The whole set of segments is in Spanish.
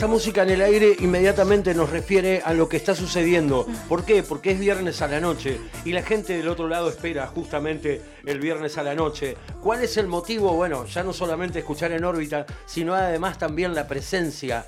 esta música en el aire, inmediatamente nos refiere a lo que está sucediendo. ¿Por qué? Porque es viernes a la noche y la gente del otro lado espera justamente el viernes a la noche. ¿Cuál es el motivo? Bueno, ya no solamente escuchar en órbita, sino además también la presencia.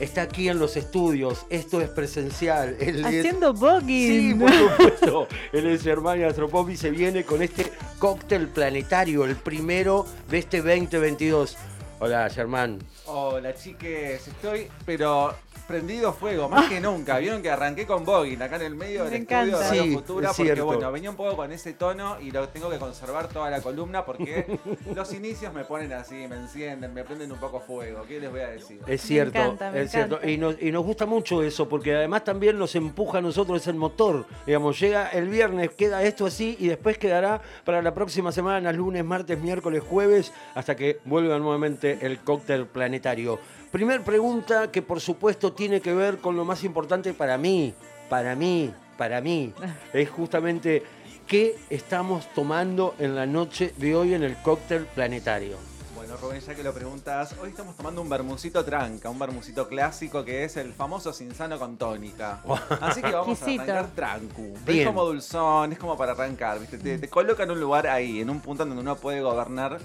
Está aquí en los estudios, esto es presencial. Es- Haciendo Sí, voguing. por supuesto. Él es Germán Astropop y se viene con este cóctel planetario, el primero de este 2022. Hola, Germán. Hola chiques, estoy pero prendido fuego, más que nunca. Vieron que arranqué con Boggin acá en el medio Me del estudio de encanta. Radio Sí, Futura es porque cierto. bueno, venía un poco con ese tono y lo tengo que conservar toda la columna porque los inicios me ponen así, me encienden, me prenden un poco fuego. ¿Qué les voy a decir? Es cierto, encanta, me es cierto. encanta. Y nos, y nos gusta mucho eso, porque además también nos empuja a nosotros, es el motor. Digamos, llega el viernes, queda esto así y después quedará para la próxima semana, lunes, martes, miércoles, jueves, hasta que vuelva nuevamente el cóctel planetario. Primer pregunta que por supuesto tiene que ver con lo más importante para mí, para mí, para mí. Es justamente qué estamos tomando en la noche de hoy en el cóctel planetario. Bueno, Rubén, ya que lo preguntas, hoy estamos tomando un bermucito tranca, un bermucito clásico que es el famoso sinsano con tónica. Así que vamos a arrancar trancu. Bien. Es como dulzón, es como para arrancar, ¿viste? Te, te coloca en un lugar ahí, en un punto donde uno puede gobernar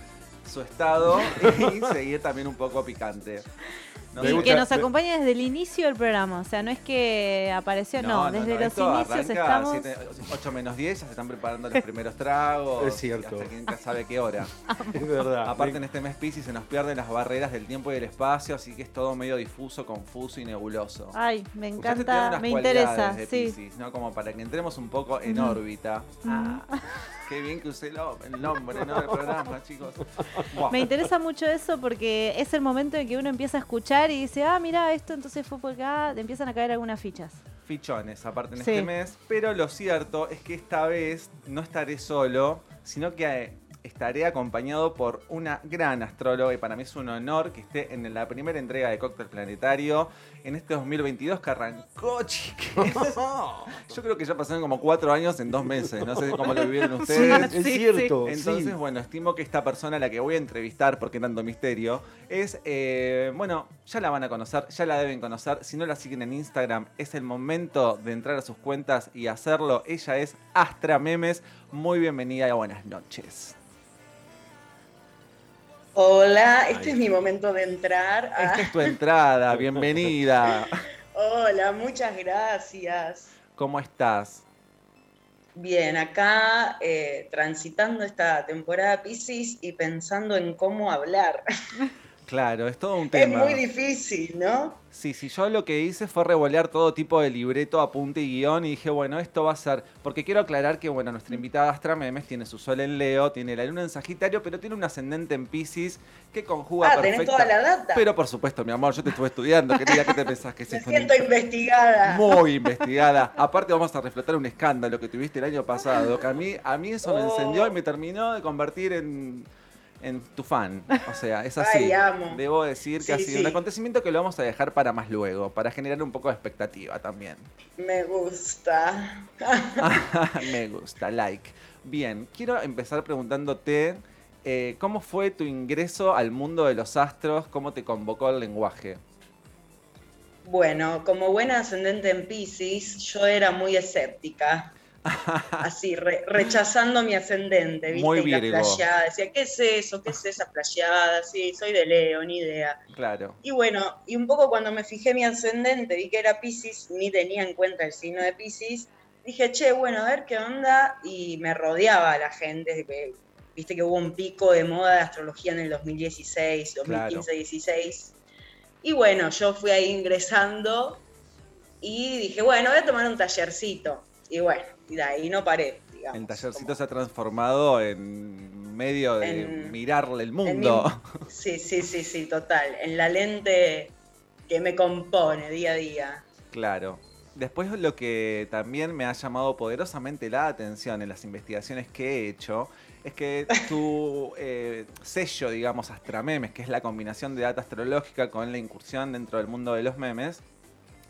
su estado y seguir también un poco picante. No Y que nos acompañe desde el inicio del programa. O sea, no es que apareció, no. desde los esto inicios arranca estamos. 8 menos 10, ya se están preparando los primeros tragos. Es cierto. Hasta quién sabe qué hora. Es verdad. Aparte en este mes Pisces se nos pierden las barreras del tiempo y del espacio, así que es todo medio difuso, confuso y nebuloso. Ay, me encanta, me interesa. de Sí. ¿no? Como para que entremos un poco en Ujú. órbita. Ah, qué bien que usé el nombre, ¿no? Del programa, chicos. Me interesa mucho eso porque es el momento en que uno empieza a escuchar y dice, ah, mira, esto entonces fue por acá, te empiezan a caer algunas fichas. Fichones, aparte en Sí. este mes. Pero lo cierto es que esta vez no estaré solo, sino que eh, estaré acompañado por una gran astróloga y para mí es un honor que esté en la primera entrega de Cóctel Planetario en este 2022 que arrancó, chiques. Yo creo que ya pasaron como cuatro años en dos meses, no sé cómo lo vivieron Sí, ustedes. es Sí, cierto. Entonces, sí. bueno, estimo que esta persona a la que voy a entrevistar, porque tanto misterio, es, eh, bueno, ya la van a conocer, ya la deben conocer. Si no la siguen en Instagram, es el momento de entrar a sus cuentas y hacerlo. Ella es Astra Memes. Muy bienvenida y buenas noches. Hola, este es mi momento de entrar. Esta Ah, es tu entrada, bienvenida. hola, muchas gracias. ¿Cómo estás? Bien, acá eh, transitando esta temporada Pisces y pensando en cómo hablar. Claro, es todo un Es tema. muy difícil, ¿no? Sí, sí, yo lo que hice fue revolear todo tipo de libreto, apunte y guion y dije, bueno, esto va a ser, porque quiero aclarar que, bueno, nuestra invitada Astra Memes tiene su sol en Leo, tiene la luna en Sagitario, pero tiene un ascendente en Pisces que conjuga Ah, tenés perfecta. toda la data. Pero por supuesto, mi amor, yo te estuve estudiando, querida, ¿qué te pensás que es Me siento investigada. Muy investigada. Aparte vamos a reflotar un escándalo que tuviste el año pasado, que a mí, a mí eso me Oh. encendió y me terminó de convertir en, en tu fan. O sea, es así. Ay, amo. Debo decir que Sí, ha sido sí. un acontecimiento que lo vamos a dejar para más luego, para generar un poco de expectativa también. Me gusta. me gusta, like. Bien, quiero empezar preguntándote eh, cómo fue tu ingreso al mundo de los astros, cómo te convocó el lenguaje. Bueno, como buena ascendente en Pisces, yo era muy escéptica. Así, re- rechazando mi ascendente, ¿viste? Muy y la playada. Decía, ¿qué es eso? ¿Qué es esa playada? Sí, soy de Leo, ni idea. Claro. Y bueno, y un poco cuando me fijé mi ascendente, vi que era Pisces, ni tenía en cuenta el signo de Pisces, dije, che, bueno, a ver qué onda, y me rodeaba la gente, viste que hubo un pico de moda de astrología en el 2016, 2015, 16, y bueno, yo fui ahí ingresando y dije, bueno, voy a tomar un tallercito, y bueno, y de ahí no paré, digamos. El tallercito como- se ha transformado en medio de En- mirarle el mundo. mi- sí, sí, sí, sí, total, en la lente que me compone día a día. Claro. Después lo que también me ha llamado poderosamente la atención en las investigaciones que he hecho es que tu eh, sello, digamos, Astramemes, que es la combinación de data astrológica con la incursión dentro del mundo de los memes,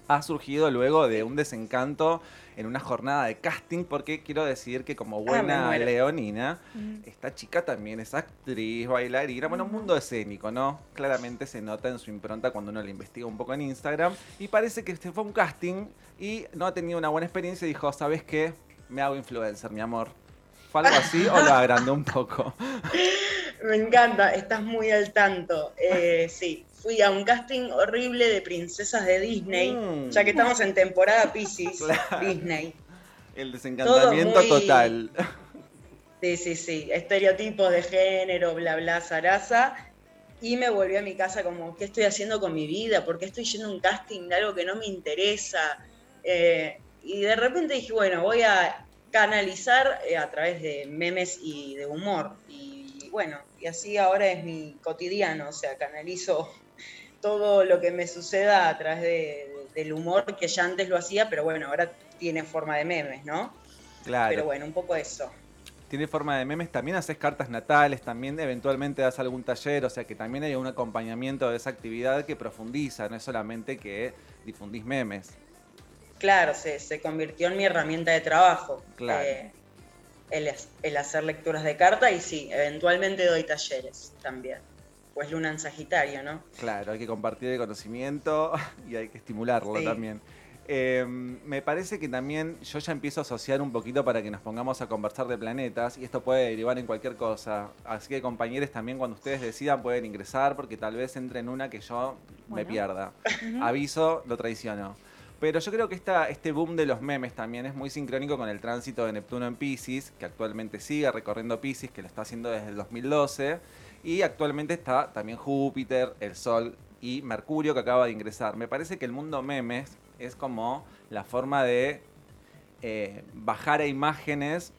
ha surgido luego de un desencanto en una jornada de casting, porque quiero decir que como buena muero. leonina, esta chica también es actriz, bailarina, bueno, mundo escénico, ¿no? Claramente se nota en su impronta cuando uno la investiga un poco en Instagram. Y parece que este fue un casting y no ha tenido una buena experiencia y dijo, ¿sabes qué? Me hago influencer, mi amor. ¿Fue algo así o lo agrandó un poco? Me encanta, estás muy al tanto. Eh, sí, fui a un casting horrible de princesas de Disney, Mm. ya que estamos en temporada Pisces, Claro. Disney. El desencantamiento muy- total. Sí, sí, sí, estereotipos de género, bla, bla, zaraza. Y me volví a mi casa como, ¿qué estoy haciendo con mi vida? ¿Por qué estoy yendo a un casting de algo que no me interesa? Eh, y de repente dije, bueno, voy a canalizar eh, a través de memes y de humor. Y bueno, y así ahora es mi cotidiano, o sea, canalizo todo lo que me suceda a través de- de- del humor que ya antes lo hacía, pero bueno, ahora tiene forma de memes, ¿no? Claro. Pero bueno, un poco eso. Tiene forma de memes, también haces cartas natales, también eventualmente das algún taller, o sea que también hay un acompañamiento de esa actividad que profundiza, no es solamente que difundís memes. Claro, se, se convirtió en mi herramienta de trabajo. Claro. eh, el, el hacer lecturas de carta y sí, eventualmente doy talleres también. Pues luna en Sagitario, ¿no? Claro, hay que compartir el conocimiento y hay que estimularlo Sí. también. Eh, me parece que también yo ya empiezo a asociar un poquito para que nos pongamos a conversar de planetas y esto puede derivar en cualquier cosa. Así que compañeros también cuando ustedes decidan pueden ingresar porque tal vez entre en una que yo me pierda. Aviso, lo traiciono. Pero yo creo que esta, este boom de los memes también es muy sincrónico con el tránsito de Neptuno en Pisces, que actualmente sigue recorriendo Pisces, que lo está haciendo desde el 2012. Y actualmente está también Júpiter, el Sol y Mercurio que acaba de ingresar. Me parece que el mundo memes es como la forma de eh, bajar a imágenes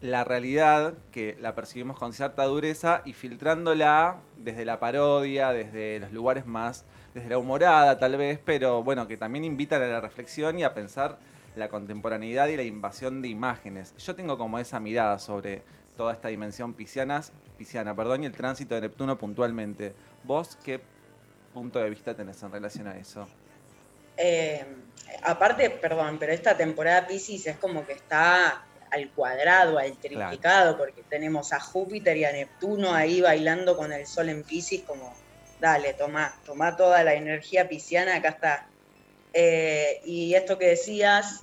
la realidad que la percibimos con cierta dureza y filtrándola desde la parodia, desde los lugares más, desde la humorada tal vez, pero bueno, que también invitan a la reflexión y a pensar la contemporaneidad y la invasión de imágenes. Yo tengo como esa mirada sobre toda esta dimensión piscianas, pisciana, perdón, y el tránsito de Neptuno puntualmente. ¿Vos qué punto de vista tenés en relación a eso? Eh, aparte, perdón, pero esta temporada Pisces es como que está al cuadrado, al triplicado, porque tenemos a Júpiter y a Neptuno ahí bailando con el Sol en Pisces, como, dale, toma, toma toda la energía pisciana, acá está. Eh, y esto que decías,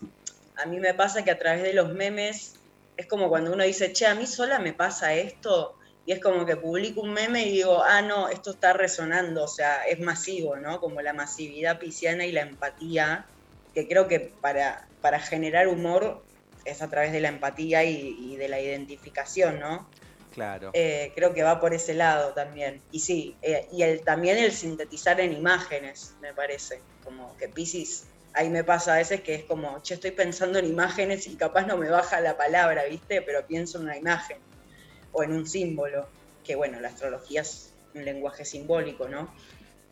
a mí me pasa que a través de los memes, es como cuando uno dice, che, a mí sola me pasa esto, y es como que publico un meme y digo, ah, no, esto está resonando, o sea, es masivo, ¿no? Como la masividad pisciana y la empatía, que creo que para, para generar humor es a través de la empatía y, y de la identificación, ¿no? Claro. Eh, creo que va por ese lado también. Y sí, eh, y el, también el sintetizar en imágenes, me parece. Como que Pisces, ahí me pasa a veces que es como, che, estoy pensando en imágenes y capaz no me baja la palabra, ¿viste? Pero pienso en una imagen o en un símbolo. Que bueno, la astrología es un lenguaje simbólico, ¿no?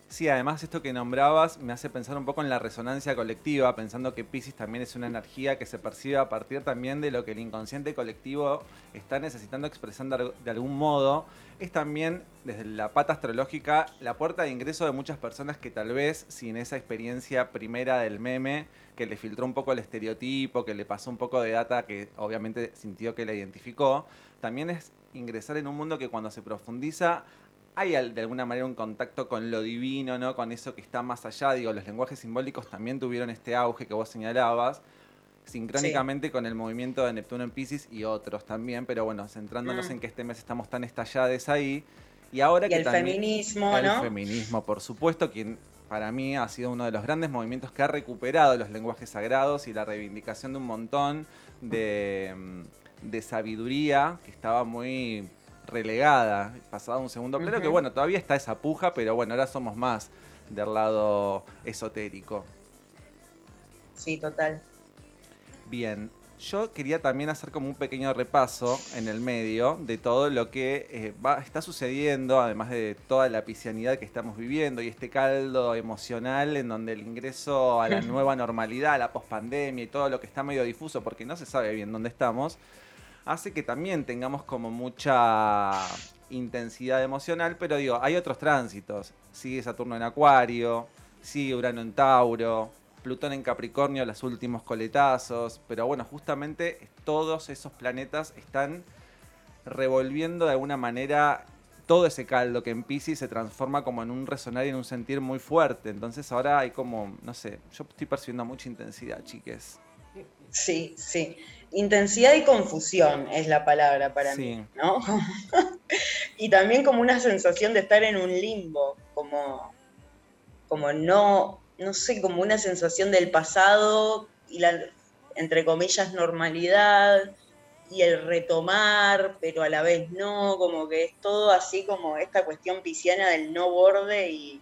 Sí, además esto que nombrabas me hace pensar un poco en la resonancia colectiva, pensando que Pisces también es una energía que se percibe a partir también de lo que el inconsciente colectivo está necesitando expresar de de algún modo. Es también, desde la pata astrológica, la puerta de ingreso de muchas personas que tal vez sin esa experiencia primera del meme, que le filtró un poco el estereotipo, que le pasó un poco de data que obviamente sintió que la identificó, también es ingresar en un mundo que cuando se profundiza hay de alguna manera un contacto con lo divino, ¿no? Con eso que está más allá. Digo, los lenguajes simbólicos también tuvieron este auge que vos señalabas, sincrónicamente con el movimiento de Neptuno en Pisces y otros también, pero bueno, centrándonos Mm. en que este mes estamos tan estallades ahí. Y ahora Y que el también... feminismo, el ¿no? feminismo, por supuesto, quien para mí ha sido uno de los grandes movimientos que ha recuperado los lenguajes sagrados y la reivindicación de un montón de, mm, de sabiduría que estaba muy relegada, pasada a un segundo plano, que bueno, todavía está esa puja, pero bueno, ahora somos más del lado esotérico. Sí, total. Bien, yo quería también hacer como un pequeño repaso en el medio de todo lo que eh, va, está sucediendo, además de toda la piscianidad que estamos viviendo y este caldo emocional en donde el ingreso a la nueva normalidad, a la pospandemia y todo lo que está medio difuso porque no se sabe bien dónde estamos, hace que también tengamos como mucha intensidad emocional, pero digo, hay otros tránsitos. Sigue Saturno en Acuario, sigue Urano en Tauro, Plutón en Capricornio, los últimos coletazos, pero bueno, justamente todos esos planetas están revolviendo de alguna manera todo ese caldo que en Pisces se transforma como en un resonar y en un sentir muy fuerte. Entonces ahora hay como, no sé, yo estoy percibiendo mucha intensidad, chiques. Sí, sí. Intensidad y confusión es la palabra para Sí. mí, ¿no? y también como una sensación de estar en un limbo, como, como no, no sé, como una sensación del pasado y la, entre comillas, normalidad y el retomar, pero a la vez no, como que es todo así como esta cuestión pisciana del no borde y,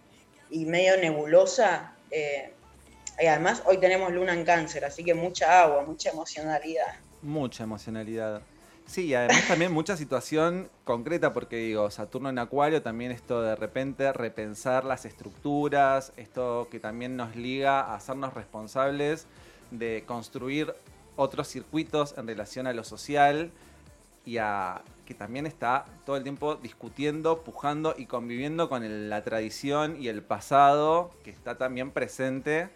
y medio nebulosa. eh, y además hoy tenemos luna en cáncer, así que mucha agua, mucha emocionalidad. Mucha emocionalidad. Sí, además también mucha situación concreta, porque digo, Saturno en Acuario también esto de repente repensar las estructuras, esto que también nos liga a hacernos responsables de construir otros circuitos en relación a lo social y a que también está todo el tiempo discutiendo, pujando y conviviendo con la tradición y el pasado que está también presente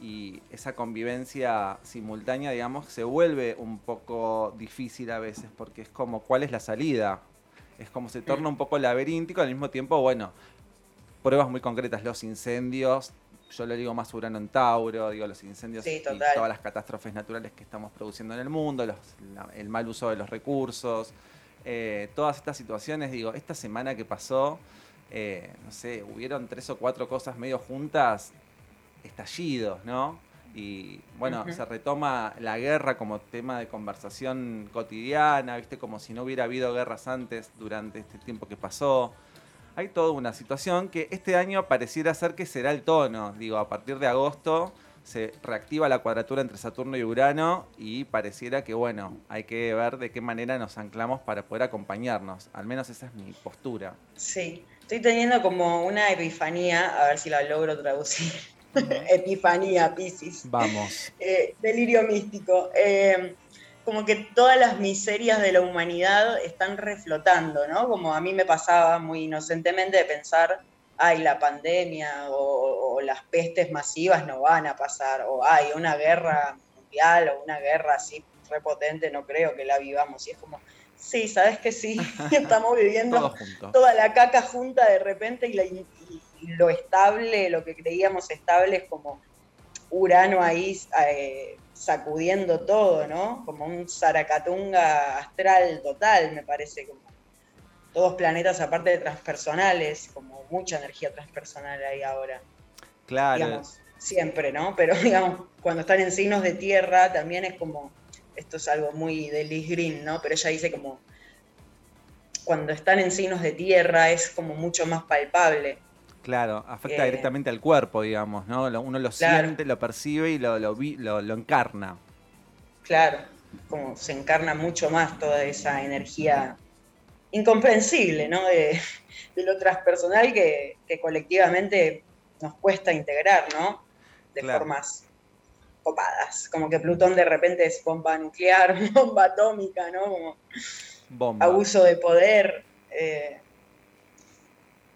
y esa convivencia simultánea, digamos, se vuelve un poco difícil a veces porque es como cuál es la salida. Es como se torna un poco laberíntico, al mismo tiempo, bueno, pruebas muy concretas, los incendios, yo lo digo más Urano en Tauro, digo los incendios Sí, y todas las catástrofes naturales que estamos produciendo en el mundo, los- la- el mal uso de los recursos, eh, todas estas situaciones, digo, esta semana que pasó, eh, no sé, hubieron tres o cuatro cosas medio juntas, estallidos, ¿no? Y bueno, se retoma la guerra como tema de conversación cotidiana, ¿viste? Como si no hubiera habido guerras antes durante este tiempo que pasó. Hay toda una situación que este año pareciera ser que será el tono. Digo, a partir de agosto se reactiva la cuadratura entre Saturno y Urano y pareciera que, bueno, hay que ver de qué manera nos anclamos para poder acompañarnos. Al menos esa es mi postura. Sí, estoy teniendo como una epifanía, a ver si la logro traducir. Epifanía, Piscis. Vamos. Eh, delirio místico. Eh, como que todas las miserias de la humanidad están reflotando, ¿no? Como a mí me pasaba muy inocentemente de pensar, ay, la pandemia o, o las pestes masivas no van a pasar, o ay, una guerra mundial o una guerra así repotente, no creo que la vivamos. Y es como, sí, sabes que sí, estamos viviendo toda la caca junta de repente y, la- y lo estable, lo que creíamos estable es como Urano ahí eh, sacudiendo todo, ¿no? Como un zaracatunga astral total, me parece, como todos planetas aparte de transpersonales, como mucha energía transpersonal ahí ahora, Claro. digamos, siempre, ¿no? Pero digamos, cuando están en signos de tierra también es como, esto es algo muy de Liz Green, ¿no? Pero ella dice como, cuando están en signos de tierra es como mucho más palpable. Claro, afecta Eh, directamente al cuerpo, digamos, ¿no? Uno lo Claro. siente, lo percibe y lo, lo, lo- lo encarna. Claro, como se encarna mucho más toda esa energía incomprensible, ¿no? De, de lo transpersonal que, que colectivamente nos cuesta integrar, ¿no? De Claro. formas copadas. Como que Plutón de repente es bomba nuclear, bomba atómica, ¿no? Como Bomba. abuso de poder. eh,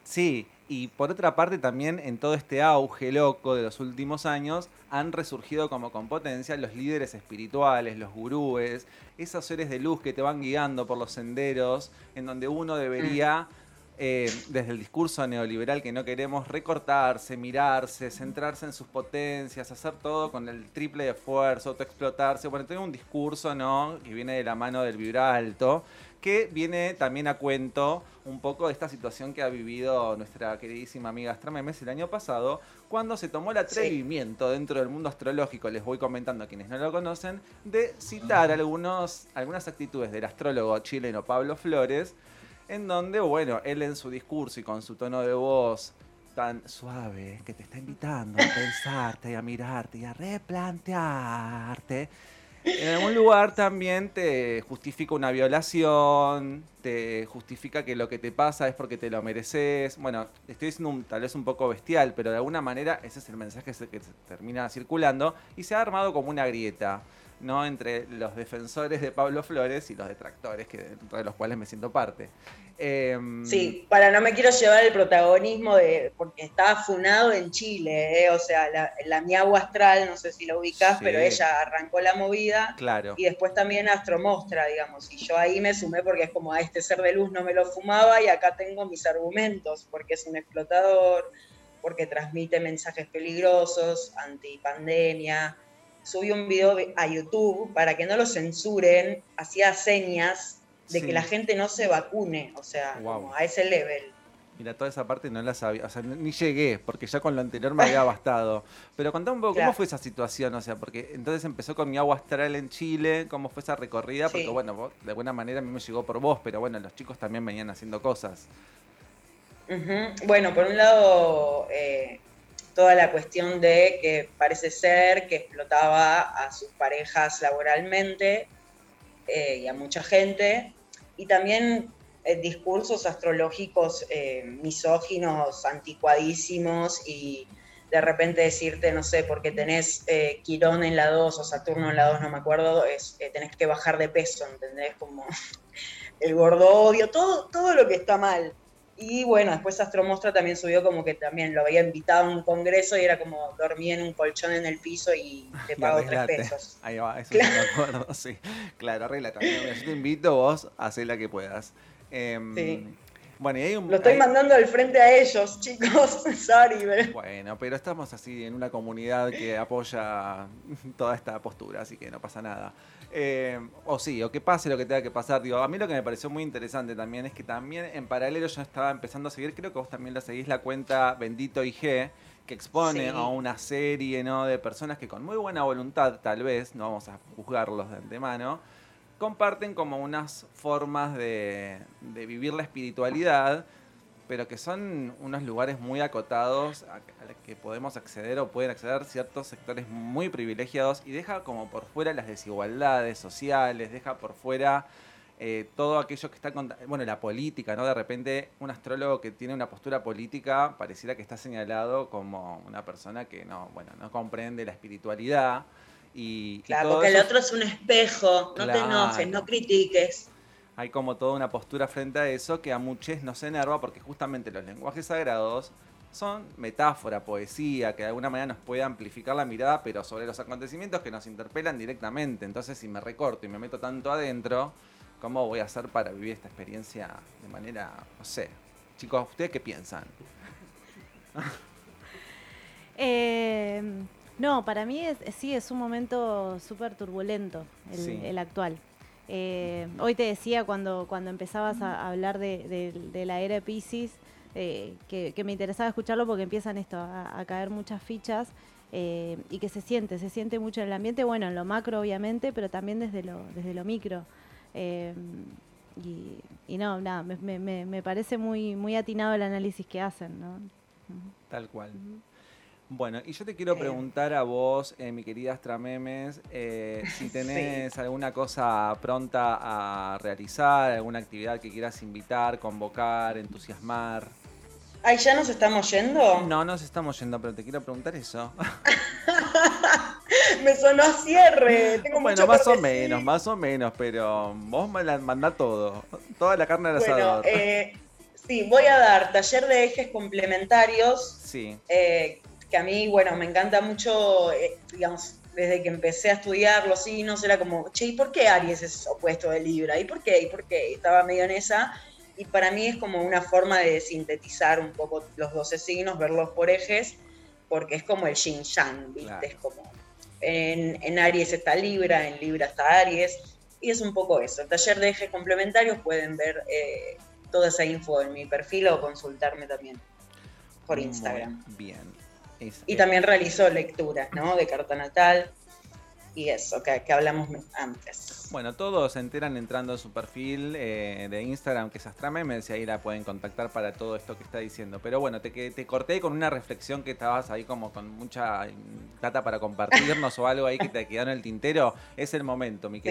Sí, y por otra parte también en todo este auge loco de los últimos años han resurgido como con potencia los líderes espirituales, los gurúes, esos seres de luz que te van guiando por los senderos en donde uno debería, eh, desde el discurso neoliberal que no queremos, recortarse, mirarse, centrarse en sus potencias, hacer todo con el triple de esfuerzo, autoexplotarse. Bueno, tengo un discurso, ¿no? Que viene de la mano del vibra alto, que viene también a cuento un poco de esta situación que ha vivido nuestra queridísima amiga Astra Memes el año pasado, cuando se tomó el atrevimiento dentro del mundo astrológico, les voy comentando a quienes no lo conocen, de citar algunos, algunas actitudes del astrólogo chileno Pablo Flores, en donde, bueno, él en su discurso y con su tono de voz tan suave, que te está invitando a pensarte y a mirarte y a replantearte, en algún lugar también te justifica una violación, te justifica que lo que te pasa es porque te lo mereces. Bueno, estoy diciendo un- tal vez un poco bestial, pero de alguna manera ese es el mensaje que se- termina circulando y se ha armado como una grieta. ¿No? entre los defensores de Pablo Flores y los detractores, que, dentro de los cuales me siento parte. Em, Sí, para no me quiero llevar el protagonismo de. porque estaba funado en Chile, ¿eh? o sea, la, la mi agua astral, no sé si la ubicás, Sí. pero ella arrancó la movida. Claro. Y después también Astromostra, digamos. Y yo ahí me sumé porque es como a este ser de luz no me lo fumaba y acá tengo mis argumentos, porque es un explotador, porque transmite mensajes peligrosos, antipandemia. Subí un video a YouTube para que no lo censuren, hacía señas de Sí. que la gente no se vacune, o sea, Wow. como a ese level. Mira, toda esa parte no la sabía, o sea, ni llegué, porque ya con lo anterior me había bastado. Pero contame un poco, ¿cómo fue esa situación? O sea, porque entonces empezó con mi agua astral en Chile, ¿cómo fue esa recorrida? Porque Sí. bueno, vos, de alguna manera a mí me llegó por vos, pero bueno, los chicos también venían haciendo cosas. Bueno, por un lado, eh, toda la cuestión de que parece ser que explotaba a sus parejas laboralmente eh, y a mucha gente, y también eh, discursos astrológicos eh, misóginos, anticuadísimos, y de repente decirte, no sé, porque tenés Quirón en la 2 o Saturno en la 2, no me acuerdo, es, tenés que bajar de peso, ¿entendés? Como el gordo odio, todo, todo lo que está mal. Y bueno, después Astromostra también subió como que también lo había invitado a un congreso y era como dormí en un colchón en el piso y te pago tres pesos. Ahí va, eso sí me acuerdo, sí. Claro, arregla también. Yo te invito, vos, a hacer la que puedas. Em, Sí. Bueno, y hay un... Lo estoy hay- mandando al frente a ellos, chicos. Sorry, pero- Bueno, pero estamos así en una comunidad que apoya toda esta postura, así que no pasa nada. Eh, o sí, o que pase lo que tenga que pasar. Digo, a mí lo que me pareció muy interesante también es que también en paralelo yo estaba empezando a seguir, creo que vos también la seguís, la cuenta Bendito IG, que expone Sí. a una serie ¿no? de personas que con muy buena voluntad, tal vez, no vamos a juzgarlos de antemano, comparten como unas formas de, de vivir la espiritualidad, pero que son unos lugares muy acotados a, a los que podemos acceder o pueden acceder ciertos sectores muy privilegiados y deja como por fuera las desigualdades sociales, deja por fuera eh, todo aquello que está con, bueno, la política, ¿no? De repente un astrólogo que tiene una postura política pareciera que está señalado como una persona que no, bueno, no comprende la espiritualidad y, y Claro, todo porque el otro es un espejo. No te enojes, no critiques. Hay como toda una postura frente a eso que a muchos nos enerva porque justamente los lenguajes sagrados son metáfora, poesía, que de alguna manera nos puede amplificar la mirada, pero sobre los acontecimientos que nos interpelan directamente. Entonces, si me recorto y me meto tanto adentro, ¿cómo voy a hacer para vivir esta experiencia de manera, no sé? Chicos, ¿ustedes qué piensan? Eh, no, para mí es, sí es un momento súper turbulento el, Sí. el actual. Eh, hoy te decía cuando, cuando empezabas a hablar de, de- de la era Pisces eh, que, que me interesaba escucharlo porque empiezan esto a, a caer muchas fichas eh, y que se siente, se siente mucho en el ambiente, bueno, en lo macro obviamente, pero también desde lo, desde lo micro. Y, y no, nada, me, me- me- parece muy, muy atinado el análisis que hacen, ¿no? Tal cual. Bueno, y yo te quiero preguntar a vos, eh, mi querida Astramemes, eh, si tenés alguna cosa pronta a realizar, alguna actividad que quieras invitar, convocar, entusiasmar. Ay, ¿ya nos estamos yendo? No, nos estamos yendo, pero te quiero preguntar eso. Me sonó a cierre. Tengo bueno, mucho más o menos, más o menos, pero vos me la mandá todo, toda la carne al Bueno, asador. eh, sí, voy a dar taller de ejes complementarios, Sí, eh, que a mí, bueno, me encanta mucho, eh, digamos, desde que empecé a estudiar los signos, era como, che, ¿y por qué Aries es opuesto de Libra? ¿Y por qué? ¿Y por qué? Estaba medio en esa. Y para mí es como una forma de sintetizar un poco los 12 signos, verlos por ejes, porque es como el yin yang, ¿viste? Claro. Es como, en, en Aries está Libra, en Libra está Aries, y es un poco eso. El taller de ejes complementarios pueden ver eh, toda esa info en mi perfil o consultarme también por muy Instagram. bien. Es- Y eh, también realizó lecturas, ¿no? De carta natal y eso, que, que hablamos antes. Bueno, todos se enteran entrando en su perfil eh, de Instagram, que es Astramemes, y ahí la pueden contactar para todo esto que está diciendo. Pero bueno, te, te corté con una reflexión que estabas ahí como con mucha mm, data para compartirnos o algo ahí que te quedó en el tintero. Es el momento, mi Sí.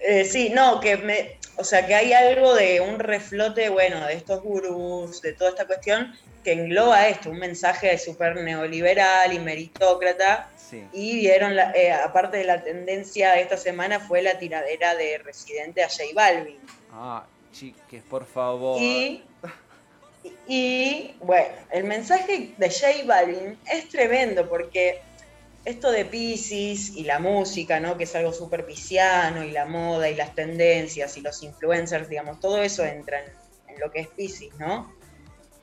Eh, sí, no, que me, o sea, que hay algo de un reflote, bueno, de estos gurús, de toda esta cuestión, que engloba esto, un mensaje súper neoliberal y meritócrata, Sí. Y vieron, la- eh, aparte de la tendencia de esta semana, fue la tiradera de Residente a J Balvin. Ah, chiques, por favor. Y, y, bueno, el mensaje de J Balvin es tremendo porque esto de Pisces y la música, ¿no? Que es algo súper pisciano, y la moda y las tendencias y los influencers, digamos, todo eso entra en, en lo que es Pisces, ¿no?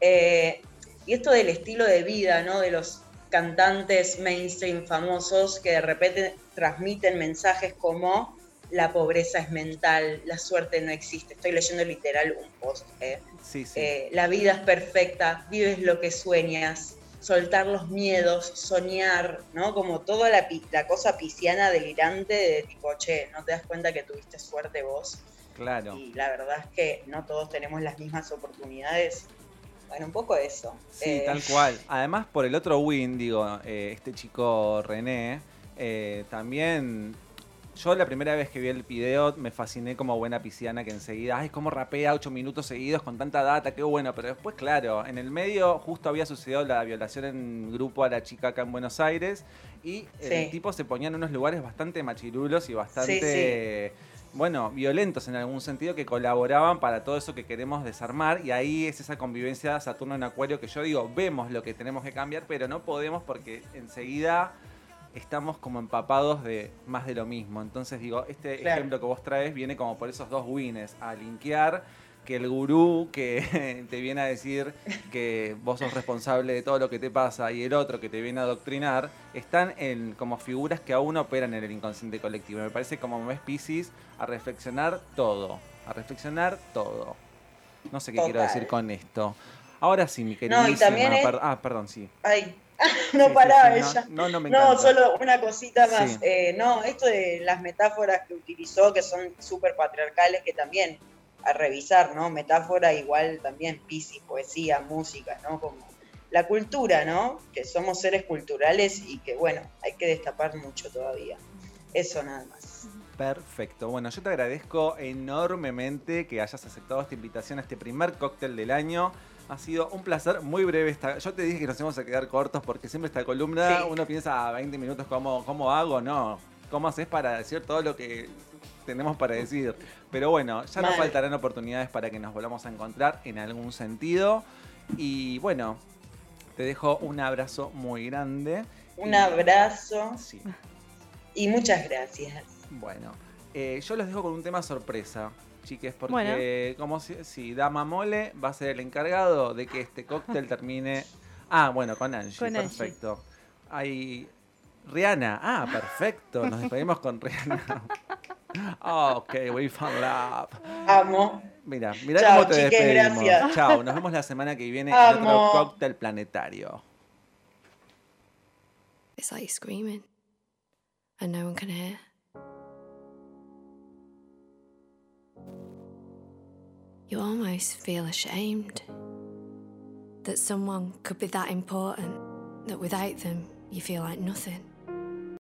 Eh, y esto del estilo de vida, ¿no? De los cantantes mainstream famosos que de repente transmiten mensajes como la pobreza es mental, la suerte no existe. Estoy leyendo literal un post, ¿eh? Sí, sí. Eh, la vida es perfecta, vives lo que sueñas, soltar los miedos, soñar, ¿no? Como toda la, la cosa pisciana delirante de tipo, che, no te das cuenta que tuviste suerte vos. claro. Y la verdad es que no todos tenemos las mismas oportunidades. Bueno, un poco eso. Sí, Eh, tal cual. Además, por el otro win, digo, eh, este chico René, eh, también. Yo la primera vez que vi el video me fasciné como buena pisciana que enseguida, ay, cómo rapea ocho minutos seguidos con tanta data, qué bueno. Pero después, claro, en el medio justo había sucedido la violación en grupo a la chica acá en Buenos Aires y el Sí. tipo se ponía en unos lugares bastante machirulos y bastante bueno, violentos en algún sentido que colaboraban para todo eso que queremos desarmar y ahí es esa convivencia Saturno en Acuario que yo digo, vemos lo que tenemos que cambiar, pero no podemos porque enseguida estamos como empapados de más de lo mismo. Entonces digo, este Claro. ejemplo que vos traes viene como por esos dos wins, a linkear que el gurú que te viene a decir que vos sos responsable de todo lo que te pasa y el otro que te viene a adoctrinar, están en como figuras que aún operan en el inconsciente colectivo. Me parece como ves Pisces a reflexionar todo, a reflexionar todo. No sé qué quiero decir con esto. Ahora sí, mi queridísima. No, y también es- per- Ah, perdón, sí. Ay, Sí, no sí, paraba sí, no, ella. No, no, me No, solo una cosita más. Eh, no, esto de las metáforas que utilizó, que son súper patriarcales, que también a revisar, ¿no? Metáfora igual también, piscis, poesía, música, ¿no? Como la cultura, ¿no? Que somos seres culturales y que, bueno, hay que destapar mucho todavía. Eso nada más. Perfecto. Bueno, yo te agradezco enormemente que hayas aceptado esta invitación a este primer cóctel del año. Ha sido un placer muy breve. Esta... Yo te dije que nos íbamos a quedar cortos porque siempre esta columna Sí. uno piensa a 20 minutos cómo, cómo hago, no. ¿Cómo haces para decir todo lo que tenemos para decir? Pero bueno, ya nos Mal. faltarán oportunidades para que nos volvamos a encontrar en algún sentido. Y bueno, te dejo un abrazo muy grande. Un Y- abrazo Sí. y muchas gracias. Bueno, eh, yo los dejo con un tema sorpresa, chiques, porque Bueno. como si, si Dama Mole va a ser el encargado de que este cóctel termine. Ah, bueno, con Angie, Con Angie. perfecto. Hay Rihanna, ah, perfecto, nos despedimos con Rihanna. ok, we found love. Amo. Mira, mira Chao, cómo te chiques, despedimos. gracias. Chao, nos vemos la semana que viene en otro Amo. cóctel planetario. It's like screaming and no one can hear. You almost feel ashamed that someone could be that important, that without them you feel like nothing.